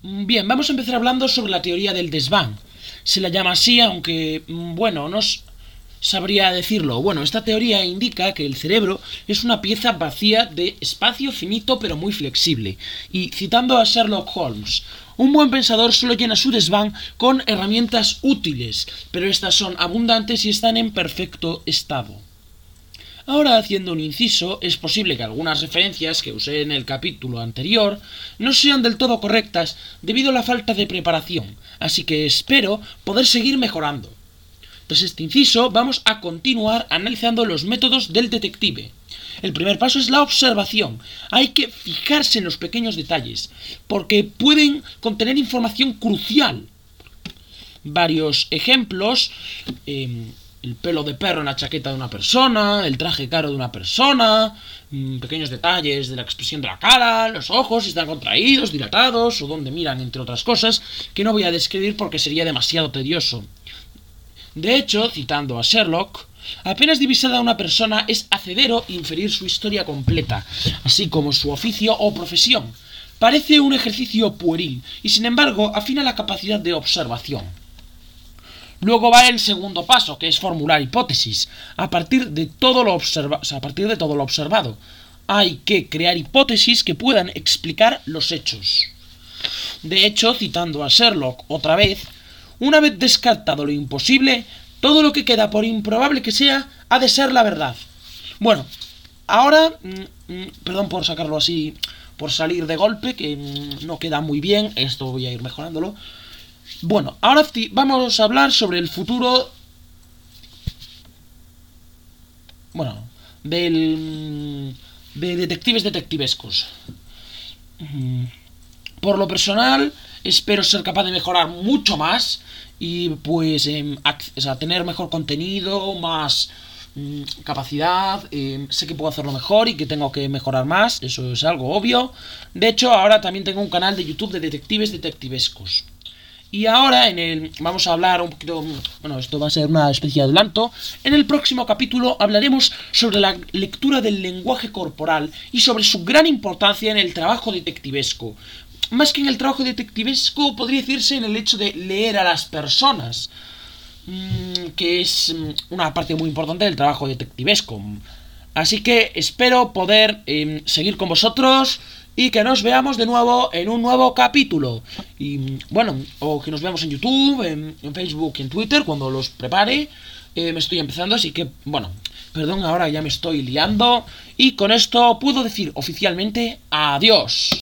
Bien, vamos a empezar hablando sobre la teoría del desván. Se la llama así, aunque, mm, bueno, no sabría decirlo. Bueno, esta teoría indica que el cerebro es una pieza vacía de espacio finito pero muy flexible. Y citando a Sherlock Holmes, un buen pensador solo llena su desván con herramientas útiles, pero estas son abundantes y están en perfecto estado. Ahora, haciendo un inciso, es posible que algunas referencias que usé en el capítulo anterior no sean del todo correctas debido a la falta de preparación, así que espero poder seguir mejorando. Tras este inciso, vamos a continuar analizando los métodos del detective. El primer paso es la observación. Hay que fijarse en los pequeños detalles, porque pueden contener información crucial. Varios ejemplos. Em, el pelo de perro en la chaqueta de una persona, el traje caro de una persona, mm, pequeños detalles de la expresión de la cara, los ojos, si están contraídos, dilatados o dónde miran, entre otras cosas, que no voy a describir porque sería demasiado tedioso. De hecho, citando a Sherlock, apenas divisada una persona es accedero inferir su historia completa, así como su oficio o profesión. Parece un ejercicio pueril y sin embargo afina la capacidad de observación. Luego va el segundo paso, que es formular hipótesis, a partir de todo lo, a partir de todo lo observado. Hay que crear hipótesis que puedan explicar los hechos. De hecho, citando a Sherlock otra vez, una vez descartado lo imposible, todo lo que queda, por improbable que sea, ha de ser la verdad. Bueno, ahora, mm, mm, perdón por sacarlo así, por salir de golpe, que mm, no queda muy bien, esto voy a ir mejorándolo. Bueno, ahora vamos a hablar sobre el futuro. Bueno, del. de detectives detectivescos. Por lo personal, espero ser capaz de mejorar mucho más y pues em, tener mejor contenido, más mm, capacidad, em, sé que puedo hacerlo mejor y que tengo que mejorar más, eso es algo obvio. De hecho, ahora también tengo un canal de YouTube de detectives detectivescos. Y ahora en el vamos a hablar un poquito, bueno, esto va a ser una especie de adelanto. En el próximo capítulo hablaremos sobre la lectura del lenguaje corporal y sobre su gran importancia en el trabajo detectivesco. Más que en el trabajo detectivesco, podría decirse en el hecho de leer a las personas, mm, que es mm, una parte muy importante del trabajo detectivesco. Así que espero poder em, seguir con vosotros y que nos veamos de nuevo en un nuevo capítulo. Y bueno, o que nos veamos en YouTube, en, Facebook y en Twitter cuando los prepare. Eh, me estoy empezando, así que bueno, perdón, ahora ya me estoy liando. Y con esto puedo decir oficialmente adiós.